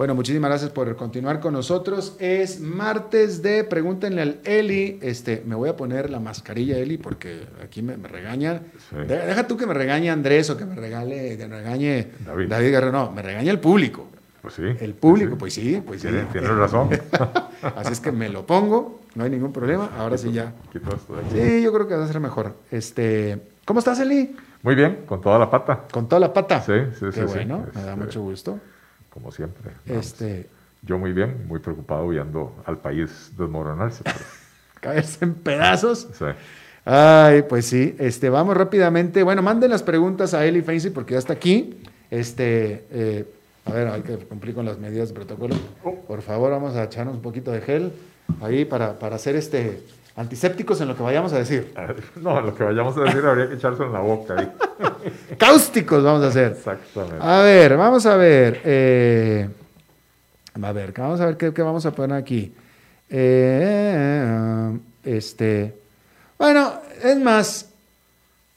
Bueno, muchísimas gracias por continuar con nosotros. Es martes de Pregúntenle al Eli. Este, me voy a poner la mascarilla, Eli, porque aquí me, regañan. Deja tú que me regañe Andrés o que me regale, que me regañe David, David Guerrero. No, me regaña el público. Pues sí. El público, pues sí, pues sí. Tienes razón. Así es que me lo pongo, no hay ningún problema. Ahora sí ya. Sí, yo creo que va a ser mejor. Este, ¿Cómo estás, Eli? Muy bien, con toda la pata. Con toda la pata. Sí, sí, Qué bueno, me da este, mucho gusto como siempre. Este... Yo muy bien, muy preocupado viendo al país desmoronarse. Caerse en pedazos. Sí. Ay, pues sí. Este, vamos rápidamente. Bueno, manden las preguntas a Eli Fancy porque ya está aquí. Este, eh, a ver, hay que cumplir con las medidas de protocolo. Oh. Por favor, vamos a echarnos un poquito de gel ahí para, para hacer este Antisépticos en lo que vayamos a decir. No, en lo que vayamos a decir habría que echarse en la boca ahí. Cáusticos vamos a hacer. Exactamente. A ver, vamos a ver. Eh, a ver, vamos a ver qué, vamos a poner aquí. Eh, este. Bueno, es más.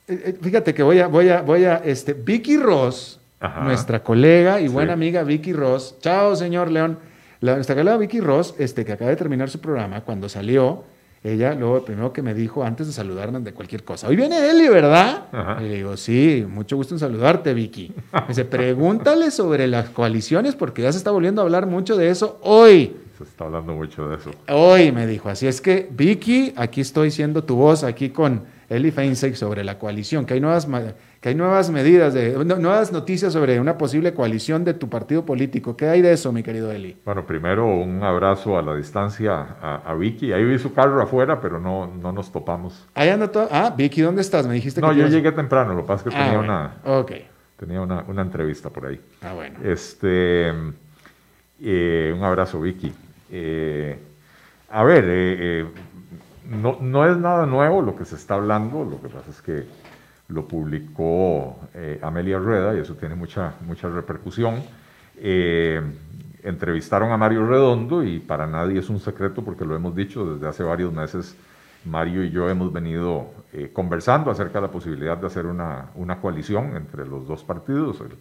Eh, fíjate que voy a, voy a, voy a, este, Vicky Ross, nuestra colega y buena amiga Vicky Ross. Chao, señor León. La, nuestra colega Vicky Ross, este, que acaba de terminar su programa, cuando salió, ella luego primero que me dijo antes de saludarme de cualquier cosa, hoy viene Eli, ¿verdad? Y le digo, sí, mucho gusto en saludarte, Vicky. Me dice, pregúntale sobre las coaliciones porque ya se está volviendo a hablar mucho de eso hoy. Se está hablando mucho de eso. Hoy me dijo, así es que Vicky, aquí estoy siendo tu voz, aquí con Eli Feinstein sobre la coalición, que hay nuevas que hay nuevas medidas, de, nuevas noticias sobre una posible coalición de tu partido político. ¿Qué hay de eso, mi querido Eli? Bueno, primero un abrazo a la distancia a, Vicky. Ahí vi su carro afuera, pero no, no nos topamos. Ahí anda todo. Ah, Vicky, ¿dónde estás? Me dijiste no, que. No, yo llegué temprano, lo que pasa es que ah, tenía, una, okay. tenía una, una, entrevista por ahí. Ah, bueno. Este, eh, un abrazo, Vicky. Eh, a ver, eh, no, no es nada nuevo lo que se está hablando, lo que pasa es que lo publicó eh, Amelia Rueda y eso tiene mucha, mucha repercusión. Eh, entrevistaron a Mario Redondo y para nadie es un secreto porque lo hemos dicho desde hace varios meses. Mario y yo hemos venido eh, conversando acerca de la posibilidad de hacer una, una coalición entre los dos partidos, el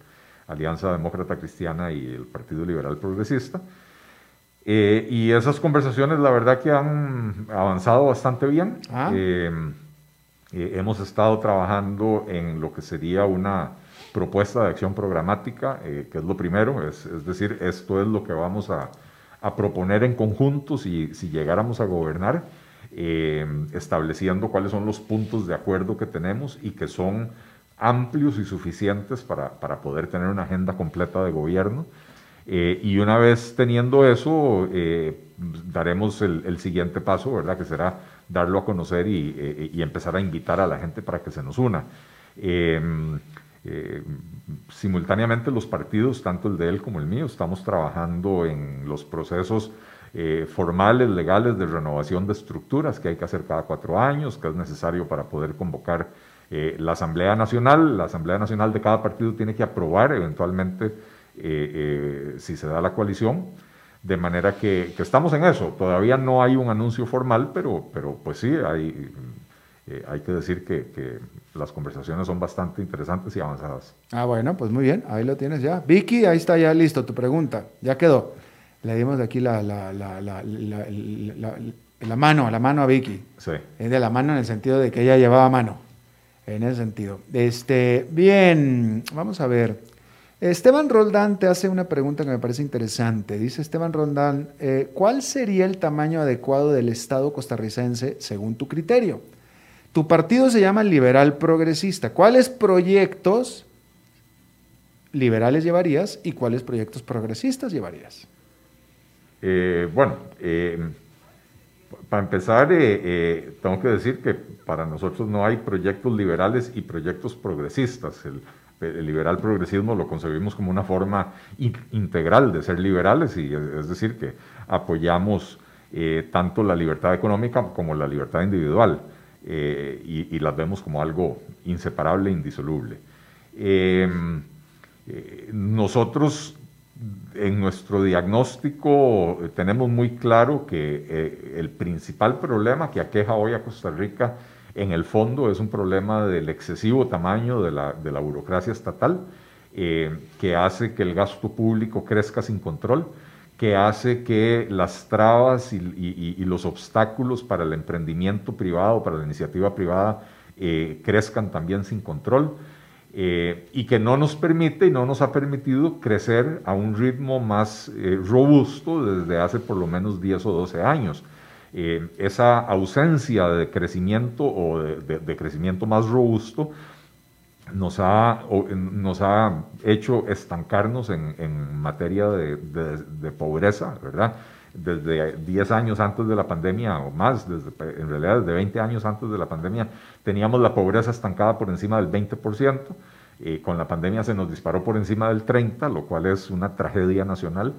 Alianza Demócrata Cristiana y el Partido Liberal Progresista. y esas conversaciones, la verdad que han avanzado bastante bien. Ah. Eh, hemos estado trabajando en lo que sería una propuesta de acción programática, eh, que es lo primero, es, decir, esto es lo que vamos a, proponer en conjunto si, si llegáramos a gobernar, eh, estableciendo cuáles son los puntos de acuerdo que tenemos y que son amplios y suficientes para, poder tener una agenda completa de gobierno. y una vez teniendo eso, daremos el, el, siguiente paso, ¿verdad? Que será darlo a conocer eh, y, empezar a invitar a la gente para que se nos una. Em, eh, simultáneamente los partidos, tanto el de él como el mío, estamos trabajando en los procesos eh, formales, legales de renovación de estructuras que hay que hacer cada cuatro años, que es necesario para poder convocar la Asamblea Nacional. La Asamblea Nacional de cada partido tiene que aprobar eventualmente si se da la coalición. De manera que, estamos en eso. Todavía no hay un anuncio formal, pero, pero pues sí, hay, eh, hay que decir que, las conversaciones son bastante interesantes y avanzadas. Ah, bueno, pues muy bien, ahí lo tienes ya. Vicky, ahí está ya listo tu pregunta, ya quedó. Le dimos de aquí la, la, la, la, mano, la mano a Vicky. Sí. Es de la mano en el sentido de que ella llevaba mano. En ese sentido. Este, bien, vamos a ver. Esteban Roldán te hace una pregunta que me parece interesante. Dice Esteban Roldán, eh, ¿cuál sería el tamaño adecuado del Estado costarricense según tu criterio? Tu partido se llama Liberal Progresista. ¿Cuáles proyectos liberales llevarías y cuáles proyectos progresistas llevarías? Eh, bueno, eh, para empezar, tengo que decir que para nosotros no hay proyectos liberales y proyectos progresistas. El liberal progresismo lo concebimos como una forma integral de ser liberales, y es decir, que apoyamos eh, tanto la libertad económica como la libertad individual, eh, y, las vemos como algo inseparable e indisoluble. Em, eh, nosotros en nuestro diagnóstico tenemos muy claro que el principal problema que aqueja hoy a Costa Rica en el fondo es un problema del excesivo tamaño de la, burocracia estatal que hace que el gasto público crezca sin control, que hace que las trabas y, los obstáculos para el emprendimiento privado, para la iniciativa privada, crezcan también sin control. Eh, y que no nos permite y no nos ha permitido crecer a un ritmo más eh, robusto desde hace por lo menos 10 o 12 años. Eh, esa ausencia de crecimiento o de, crecimiento más robusto nos ha, nos ha hecho estancarnos en, en materia de, pobreza, ¿verdad? Desde 10 años antes de la pandemia o más, desde, en realidad desde 20 años antes de la pandemia, teníamos la pobreza estancada por encima del 20%. Eh, con la pandemia se nos disparó por encima del 30, lo cual es una tragedia nacional.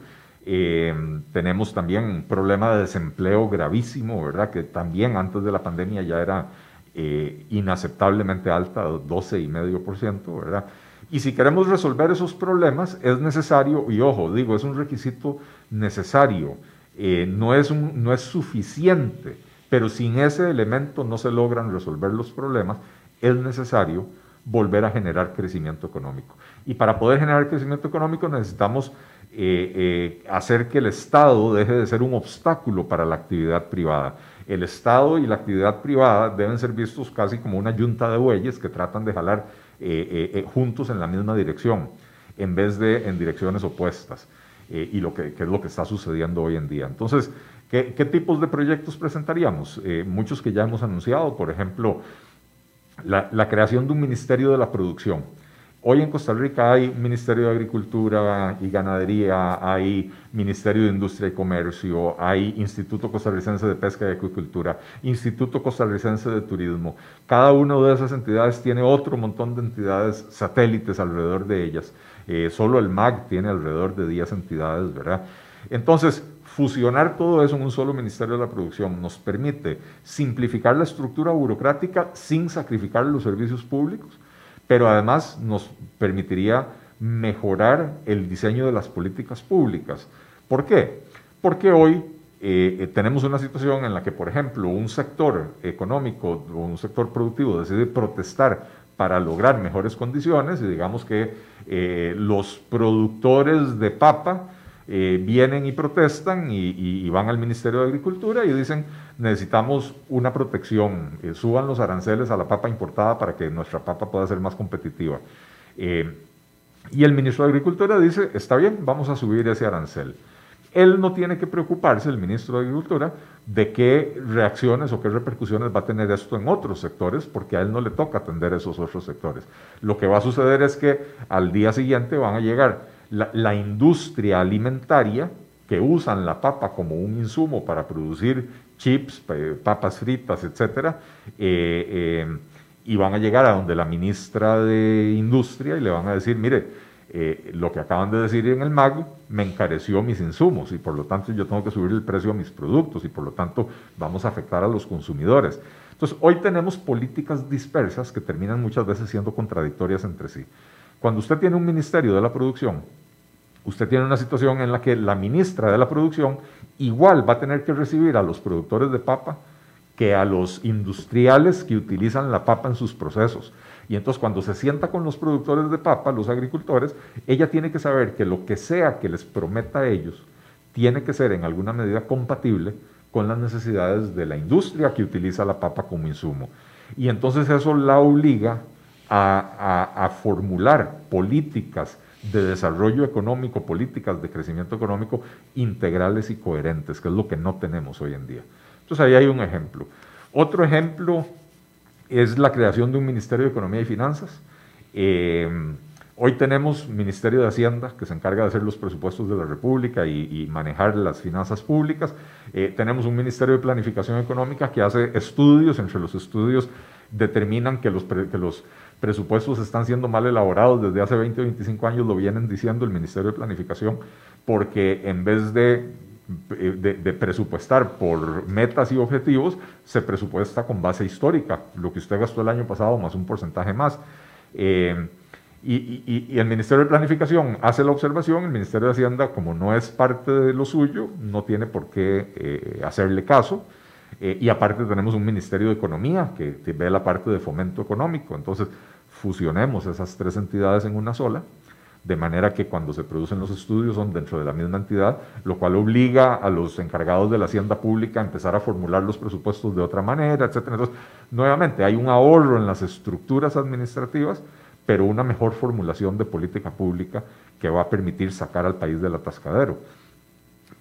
Eh, tenemos también un problema de desempleo gravísimo, ¿verdad? Que también antes de la pandemia ya era eh, inaceptablemente alta, 12,5%, ¿verdad? Y si queremos resolver esos problemas, es necesario, y ojo, digo, es un requisito necesario, no, es no es suficiente, pero sin ese elemento no se logran resolver los problemas, es necesario volver a generar crecimiento económico. Y para poder generar crecimiento económico necesitamos eh, eh, hacer que el Estado deje de ser un obstáculo para la actividad privada. El Estado y la actividad privada deben ser vistos casi como una yunta de bueyes que tratan de jalar eh, juntos en la misma dirección, en vez de en direcciones opuestas. y lo que, es lo que está sucediendo hoy en día. Entonces, ¿qué, tipos de proyectos presentaríamos? muchos que ya hemos anunciado, por ejemplo, la, la, creación de un Ministerio de la Producción. Hoy en Costa Rica hay Ministerio de Agricultura y Ganadería, hay Ministerio de Industria y Comercio, hay Instituto Costarricense de Pesca y Acuicultura, Instituto Costarricense de Turismo. Cada una de esas entidades tiene otro montón de entidades satélites alrededor de ellas. Eh, solo el MAG tiene alrededor de 10 entidades, ¿verdad? Entonces, Fusionar todo eso en un solo Ministerio de la Producción nos permite simplificar la estructura burocrática sin sacrificar los servicios públicos, pero además nos permitiría mejorar el diseño de las políticas públicas. ¿Por qué? Porque hoy eh, tenemos una situación en la que, por ejemplo, un sector económico o un sector productivo decide protestar para lograr mejores condiciones y digamos que eh, los productores de papa eh, vienen y protestan y, van al Ministerio de Agricultura y dicen necesitamos una protección, eh, suban los aranceles a la papa importada para que nuestra papa pueda ser más competitiva. Eh, y el ministro de Agricultura dice, está bien, vamos a subir ese arancel. Él no tiene que preocuparse, el ministro de Agricultura, de qué reacciones o qué repercusiones va a tener esto en otros sectores, porque a él no le toca atender esos otros sectores. Lo que va a suceder es que al día siguiente van a llegar la, industria alimentaria que usan la papa como un insumo para producir chips, papas fritas, etcétera, eh, eh, y van a llegar a donde la ministra de Industria y le van a decir, mire, eh, lo que acaban de decir en el MAG me encareció mis insumos y por lo tanto yo tengo que subir el precio a mis productos y por lo tanto vamos a afectar a los consumidores. Entonces, hoy tenemos políticas dispersas que terminan muchas veces siendo contradictorias entre sí. Cuando usted tiene un ministerio de la producción usted tiene una situación en la que la ministra de la producción igual va a tener que recibir a los productores de papa que a los industriales que utilizan la papa en sus procesos. Y entonces cuando se sienta con los productores de papa, los agricultores, ella tiene que saber que lo que sea que les prometa a ellos, tiene que ser en alguna medida compatible con las necesidades de la industria que utiliza la papa como insumo. Y entonces eso la obliga a, a formular políticas de desarrollo económico, políticas de crecimiento económico integrales y coherentes, que es lo que no tenemos hoy en día. Entonces ahí hay un ejemplo. Otro ejemplo es la creación de un Ministerio de Economía y Finanzas. Eh, hoy tenemos Ministerio de Hacienda que se encarga de hacer los presupuestos de la República y, manejar las finanzas públicas. Eh, tenemos un Ministerio de Planificación Económica que hace estudios, entre los estudios determinan que los, que los presupuestos están siendo mal elaborados desde hace 20 o 25 años, lo vienen diciendo el Ministerio de Planificación, porque en vez de, de, presupuestar por metas y objetivos, se presupuesta con base histórica, lo que usted gastó el año pasado más un porcentaje más. Eh, y, y, el Ministerio de Planificación hace la observación, el Ministerio de Hacienda, como no es parte de lo suyo, no tiene por qué eh, hacerle caso. Eh, y aparte tenemos un Ministerio de Economía que, ve la parte de fomento económico. Entonces, fusionemos esas tres entidades en una sola. de manera que cuando se producen los estudios son dentro de la misma entidad, lo cual obliga a los encargados de la hacienda pública a empezar a formular los presupuestos de otra manera, etc. Entonces, nuevamente, hay un ahorro en las estructuras administrativas, pero una mejor formulación de política pública que va a permitir sacar al país del atascadero.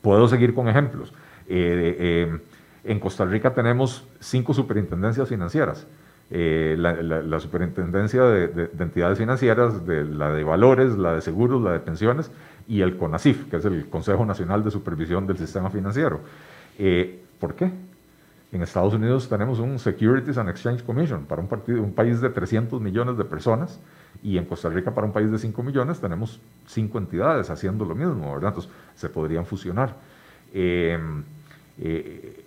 Puedo seguir con ejemplos. Eh, eh, en Costa Rica tenemos cinco superintendencias financieras. Eh, la, superintendencia de, entidades financieras, la de valores, la de seguros, la de pensiones y el CONACIF, que es el Consejo Nacional de Supervisión del Sistema Financiero. Eh, ¿Por qué? En Estados Unidos tenemos un Securities and Exchange Commission para un, país de 300 millones de personas y en Costa Rica para un país de 5 millones tenemos cinco entidades haciendo lo mismo, ¿verdad? Entonces se podrían fusionar. Eh,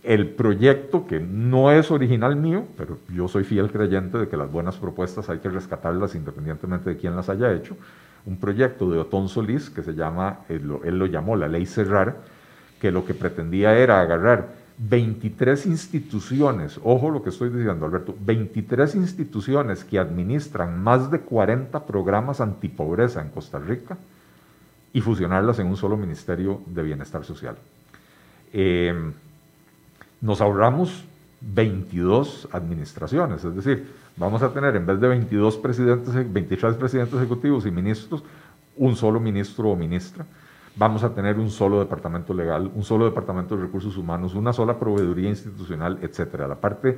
el proyecto, que no es original mío, pero yo soy fiel creyente de que las buenas propuestas hay que rescatarlas independientemente de quién las haya hecho, un proyecto de Otón Solís que se llama, él lo, llamó la ley Cerrar, que lo que pretendía era agarrar 23 instituciones, ojo lo que estoy diciendo Alberto, 23 instituciones que administran más de 40 programas antipobreza en Costa Rica y fusionarlas en un solo Ministerio de Bienestar Social. Em, nos ahorramos 22 administraciones, es decir, vamos a tener en vez de 22 presidentes, 23 presidentes ejecutivos y ministros, un solo ministro o ministra. Vamos a tener un solo departamento legal, un solo departamento de recursos humanos, una sola proveeduría institucional, etc. La parte,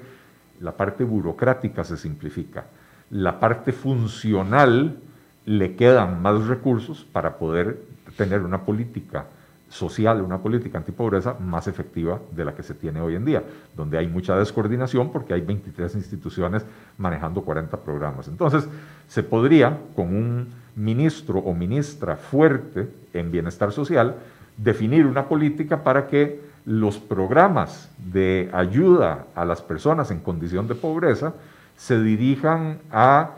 la parte burocrática se simplifica. La parte funcional le quedan más recursos para poder tener una política social, una política antipobreza más efectiva de la que se tiene hoy en día, donde hay mucha descoordinación porque hay 23 instituciones manejando 40 programas. Entonces, se podría, con un ministro o ministra fuerte en bienestar social, definir una política para que los programas de ayuda a las personas en condición de pobreza se dirijan a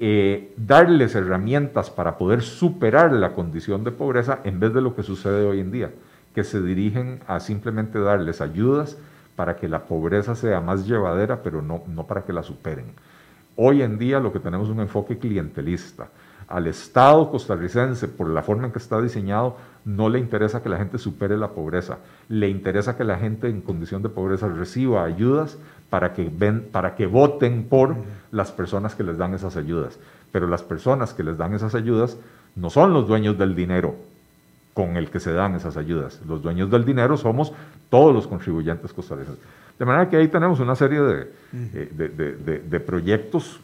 eh, darles herramientas para poder superar la condición de pobreza en vez de lo que sucede hoy en día, que se dirigen a simplemente darles ayudas para que la pobreza sea más llevadera, pero no, no para que la superen. Hoy en día lo que tenemos es un enfoque clientelista. Al Estado costarricense, por la forma en que está diseñado, no le interesa que la gente supere la pobreza, le interesa que la gente en condición de pobreza reciba ayudas para que, ven, para que voten por las personas que les dan esas ayudas. Pero las personas que les dan esas ayudas no son los dueños del dinero con el que se dan esas ayudas. Los dueños del dinero somos todos los contribuyentes costarricenses. De manera que ahí tenemos una serie de, eh, de, proyectos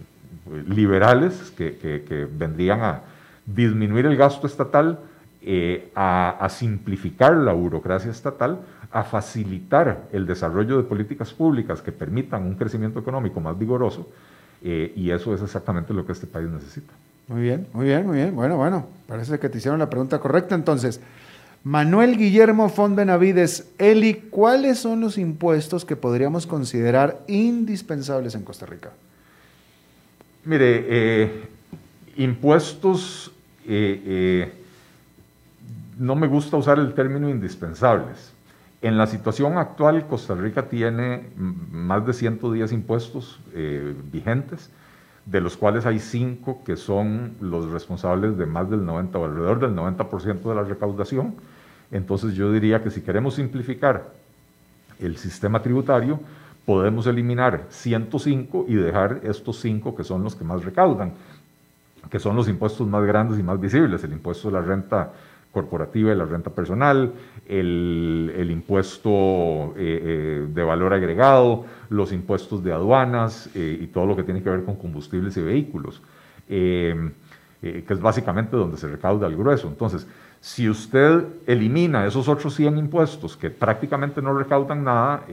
liberales que, vendrían a disminuir el gasto estatal, eh, a, a, simplificar la burocracia estatal, a facilitar el desarrollo de políticas públicas que permitan un crecimiento económico más vigoroso, eh, y eso es exactamente lo que este país necesita. Muy bien, muy bien, muy bien. Bueno, bueno, parece que te hicieron la pregunta correcta. Entonces, Manuel Guillermo Font Benavides, Eli, ¿cuáles son los impuestos que podríamos considerar indispensables en Costa Rica? Mire, eh, impuestos, eh, no me gusta usar el término indispensables, en la situación actual, Costa Rica tiene más de 110 impuestos eh, vigentes, de los cuales hay cinco que son los responsables de más del 90 o alrededor del 90% de la recaudación. Entonces yo diría que si queremos simplificar el sistema tributario, podemos eliminar 105 y dejar estos cinco que son los que más recaudan, que son los impuestos más grandes y más visibles, el impuesto de la renta corporativa y la renta personal, el, impuesto eh, eh, de valor agregado, los impuestos de aduanas eh, y todo lo que tiene que ver con combustibles y vehículos, que es básicamente donde se recauda el grueso. Entonces, si usted elimina esos otros 100 impuestos que prácticamente no recaudan nada,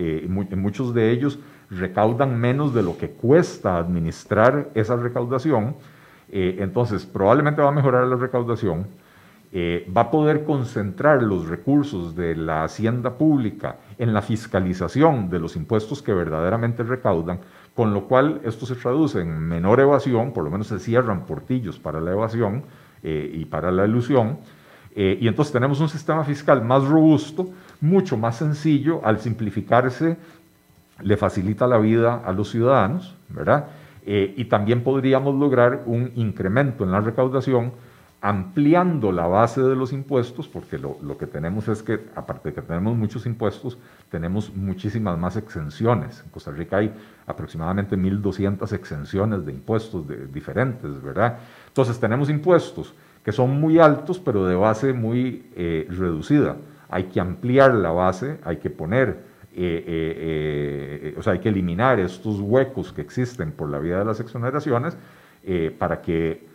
muchos de ellos recaudan menos de lo que cuesta administrar esa recaudación, entonces probablemente va a mejorar la recaudación, eh, va a poder concentrar los recursos de la hacienda pública en la fiscalización de los impuestos que verdaderamente recaudan, con lo cual esto se traduce en menor evasión, por lo menos se cierran portillos para la evasión eh, y para la ilusión, eh, y entonces tenemos un sistema fiscal más robusto, mucho más sencillo, al simplificarse le facilita la vida a los ciudadanos, ¿verdad? y también podríamos lograr un incremento en la recaudación ampliando la base de los impuestos, porque lo, que tenemos es que, aparte de que tenemos muchos impuestos, tenemos muchísimas más exenciones. En Costa Rica hay aproximadamente 1.200 exenciones de impuestos de, diferentes, ¿verdad? Entonces tenemos impuestos que son muy altos, pero de base muy eh, reducida. Hay que ampliar la base, hay que poner, eh, eh, o sea, hay que eliminar estos huecos que existen por la vía de las exoneraciones para que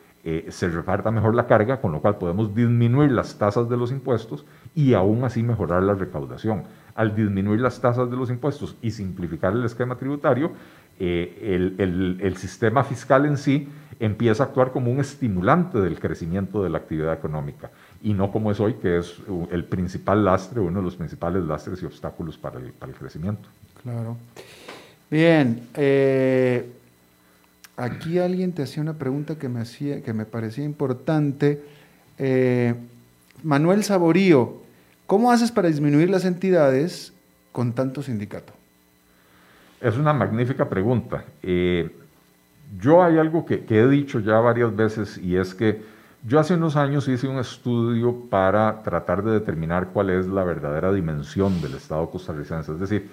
se reparta mejor la carga, con lo cual podemos disminuir las tasas de los impuestos y aún así mejorar la recaudación. Al disminuir las tasas de los impuestos y simplificar el esquema tributario, eh, el, sistema fiscal en sí empieza a actuar como un estimulante del crecimiento de la actividad económica y no como es hoy, que es el principal lastre, uno de los principales lastres y obstáculos para el, para el crecimiento. Claro. Bien, eh, aquí alguien te hacía una pregunta que me, hacía, que me parecía importante. Eh, Manuel Saborío, ¿cómo haces para disminuir las entidades con tanto sindicato? Es una magnífica pregunta. Eh, yo hay algo que, he dicho ya varias veces y es que yo hace unos años hice un estudio para tratar de determinar cuál es la verdadera dimensión del Estado costarricense. Es decir,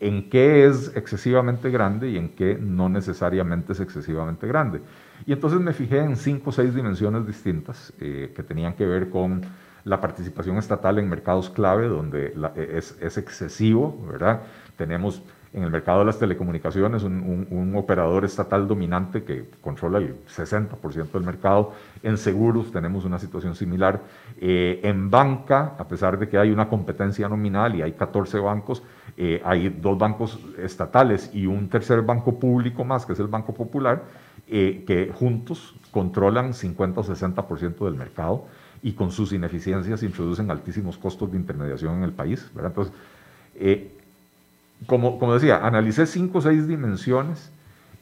en qué es excesivamente grande y en qué no necesariamente es excesivamente grande. Y entonces me fijé en cinco o seis dimensiones distintas eh, que tenían que ver con la participación estatal en mercados clave, donde es, es, excesivo, ¿verdad? Tenemos en el mercado de las telecomunicaciones un, operador estatal dominante que controla el 60% del mercado. En seguros tenemos una situación similar. Eh, en banca, a pesar de que hay una competencia nominal y hay 14 bancos, eh, hay dos bancos estatales y un tercer banco público más, que es el Banco Popular, eh, que juntos controlan 50 o 60% del mercado y con sus ineficiencias introducen altísimos costos de intermediación en el país. Entonces, como, como decía, analicé cinco o seis dimensiones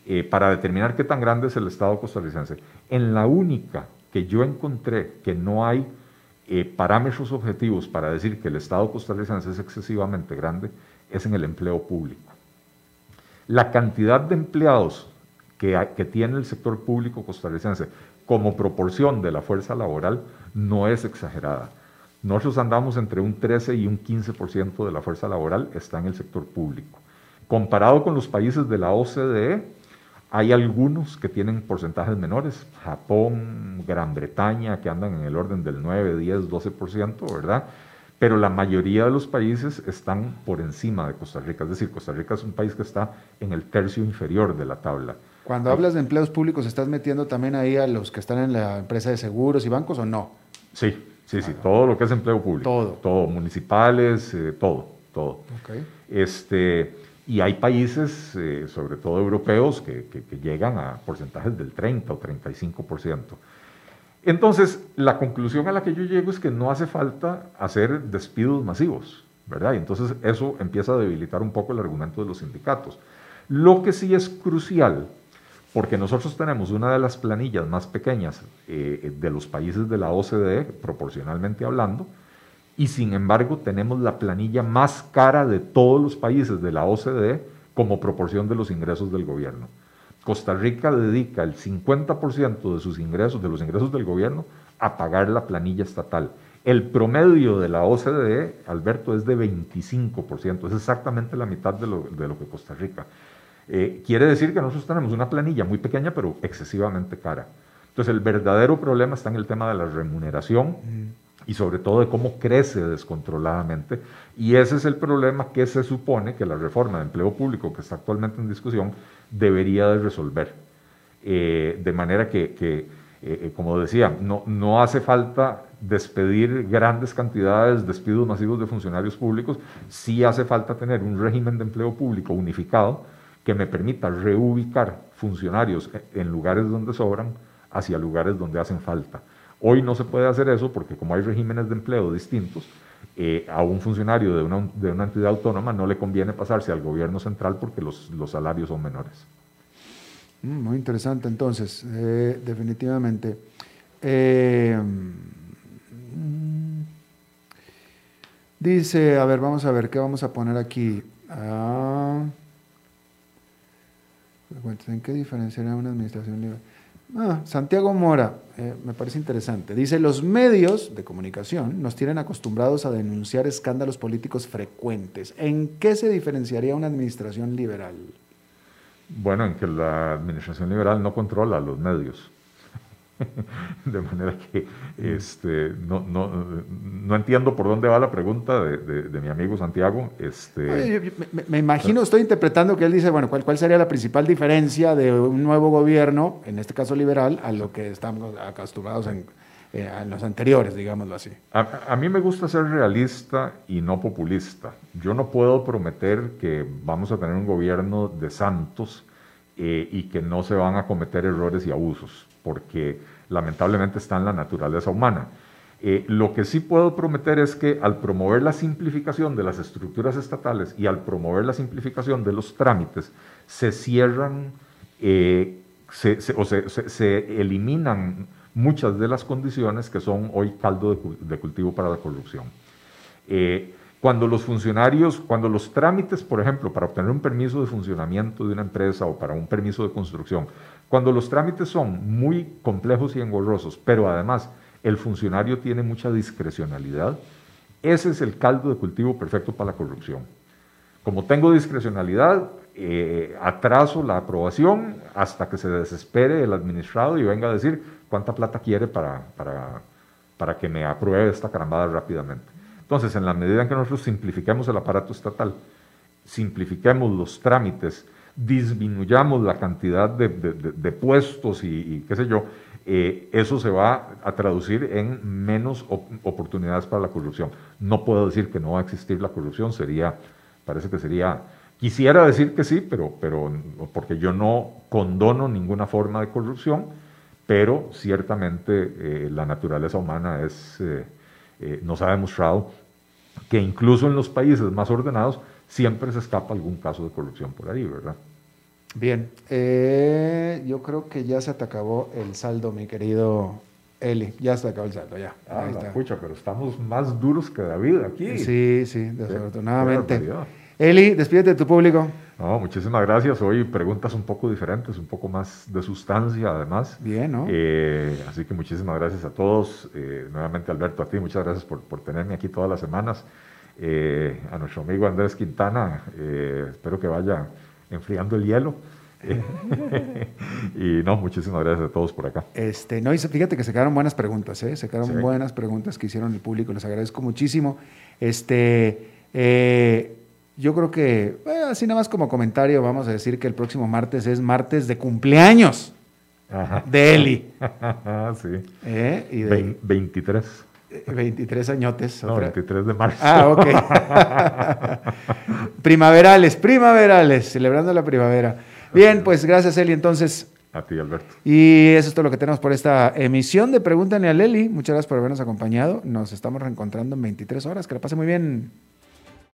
eh, para determinar qué tan grande es el Estado costarricense. En la única que yo encontré que no hay eh, parámetros objetivos para decir que el Estado costarricense es excesivamente grande es en el empleo público. La cantidad de empleados que, que tiene el sector público costarricense como proporción de la fuerza laboral no es exagerada. Nosotros andamos entre un 13 y un 15% de la fuerza laboral está en el sector público. Comparado con los países de la OCDE, hay algunos que tienen porcentajes menores, Japón, Gran Bretaña, que andan en el orden del 9, 10, 12%, ¿verdad? Pero la mayoría de los países están por encima de Costa Rica, es decir, Costa Rica es un país que está en el tercio inferior de la tabla. Cuando hablas de empleos públicos, ¿estás metiendo también ahí a los que están en la empresa de seguros y bancos o no? Sí, Sí, sí, todo lo que es empleo público. Todo. Todo, municipales, eh, todo, todo. Este, y hay países, eh, sobre todo europeos, que, llegan a porcentajes del 30 o 35%. Entonces, la conclusión a la que yo llego es que no hace falta hacer despidos masivos, ¿verdad? Y entonces eso empieza a debilitar un poco el argumento de los sindicatos. Lo que sí es crucial porque nosotros tenemos una de las planillas más pequeñas eh, de los países de la OCDE, proporcionalmente hablando, y sin embargo tenemos la planilla más cara de todos los países de la OCDE como proporción de los ingresos del gobierno. Costa Rica dedica el 50% de sus ingresos, de los ingresos del gobierno, a pagar la planilla estatal. El promedio de la OCDE, Alberto, es de 25%, es exactamente la mitad de lo, de lo que Costa Rica. Eh, quiere decir que nosotros tenemos una planilla muy pequeña, pero excesivamente cara. Entonces, el verdadero problema está en el tema de la remuneración y sobre todo de cómo crece descontroladamente. Y ese es el problema que se supone que la reforma de empleo público que está actualmente en discusión debería de resolver. Eh, de manera que, eh, como decía, no, no hace falta despedir grandes cantidades, despidos masivos de funcionarios públicos, sí hace falta tener un régimen de empleo público unificado que me permita reubicar funcionarios en lugares donde sobran hacia lugares donde hacen falta. Hoy no se puede hacer eso porque como hay regímenes de empleo distintos, eh, a un funcionario de una, de una, entidad autónoma no le conviene pasarse al gobierno central porque los, los salarios son menores. Mm, muy interesante entonces, eh, definitivamente. Mm, dice, a ver, vamos a ver, ¿qué vamos a poner aquí? Ah, ¿En qué diferenciaría una administración libre? Ah, Santiago Mora, eh, me parece interesante. Dice, los medios de comunicación nos tienen acostumbrados a denunciar escándalos políticos frecuentes. ¿En qué se diferenciaría una administración liberal? Bueno, en que la administración liberal no controla los medios. de manera que este, no, no, no, entiendo por dónde va la pregunta de, mi amigo Santiago. Este, me, imagino, estoy interpretando que él dice, bueno, ¿cuál, ¿cuál sería la principal diferencia de un nuevo gobierno, en este caso liberal, a lo que estamos acostumbrados en, eh, en los anteriores, digámoslo así? A, a, mí me gusta ser realista y no populista. Yo no puedo prometer que vamos a tener un gobierno de santos eh, y que no se van a cometer errores y abusos, porque lamentablemente está en la naturaleza humana. Eh, lo que sí puedo prometer es que al promover la simplificación de las estructuras estatales y al promover la simplificación de los trámites, se cierran eh, o se, eliminan muchas de las condiciones que son hoy caldo de, cultivo para la corrupción. Cuando los funcionarios, cuando los trámites, por ejemplo, para obtener un permiso de funcionamiento de una empresa o para un permiso de construcción, cuando los trámites son muy complejos y engorrosos, pero además el funcionario tiene mucha discrecionalidad, ese es el caldo de cultivo perfecto para la corrupción. Como tengo discrecionalidad, eh, atraso la aprobación hasta que se desespere el administrado y venga a decir cuánta plata quiere para, para, para que me apruebe esta carambada rápidamente. Entonces, en la medida en que nosotros simplifiquemos el aparato estatal, simplifiquemos los trámites, disminuyamos la cantidad de, puestos y, qué sé yo, eh, eso se va a traducir en menos oportunidades para la corrupción. No puedo decir que no va a existir la corrupción, sería, parece que sería, quisiera decir que sí, pero, pero porque yo no condono ninguna forma de corrupción, pero ciertamente eh, la naturaleza humana es... Eh, eh, nos ha demostrado que incluso en los países más ordenados siempre se escapa algún caso de corrupción por ahí, ¿verdad? Bien, eh, yo creo que ya se te acabó el saldo, mi querido Eli. Ya se te acabó el saldo, ya. Ah, Escucha, pero estamos más duros que David aquí. Sí, sí, desafortunadamente. Eli, despídete de tu público. No, muchísimas gracias. Hoy preguntas un poco diferentes, un poco más de sustancia además. Bien, ¿no? Eh, así que muchísimas gracias a todos. Eh, nuevamente Alberto, a ti muchas gracias por, por tenerme aquí todas las semanas. Eh, a nuestro amigo Andrés Quintana, espero que vaya enfriando el hielo. y no, muchísimas gracias a todos por acá. Este, no, y fíjate que se quedaron buenas preguntas, ¿eh? se quedaron buenas preguntas que hicieron el público, les agradezco muchísimo. Este, eh, yo creo que, así nada más como comentario, vamos a decir que el próximo martes es martes de cumpleaños de Eli. sí. ¿Eh? Y de, 23. 23 añotes. No, 23 de marzo. Ah, ok. primaverales, primaverales, celebrando la primavera. Bien, pues gracias Eli. Entonces, a ti, Alberto. Y eso es todo lo que tenemos por esta emisión de Pregúntale a Leli. Muchas gracias por habernos acompañado. Nos estamos reencontrando en 23 horas. Que la pase muy bien.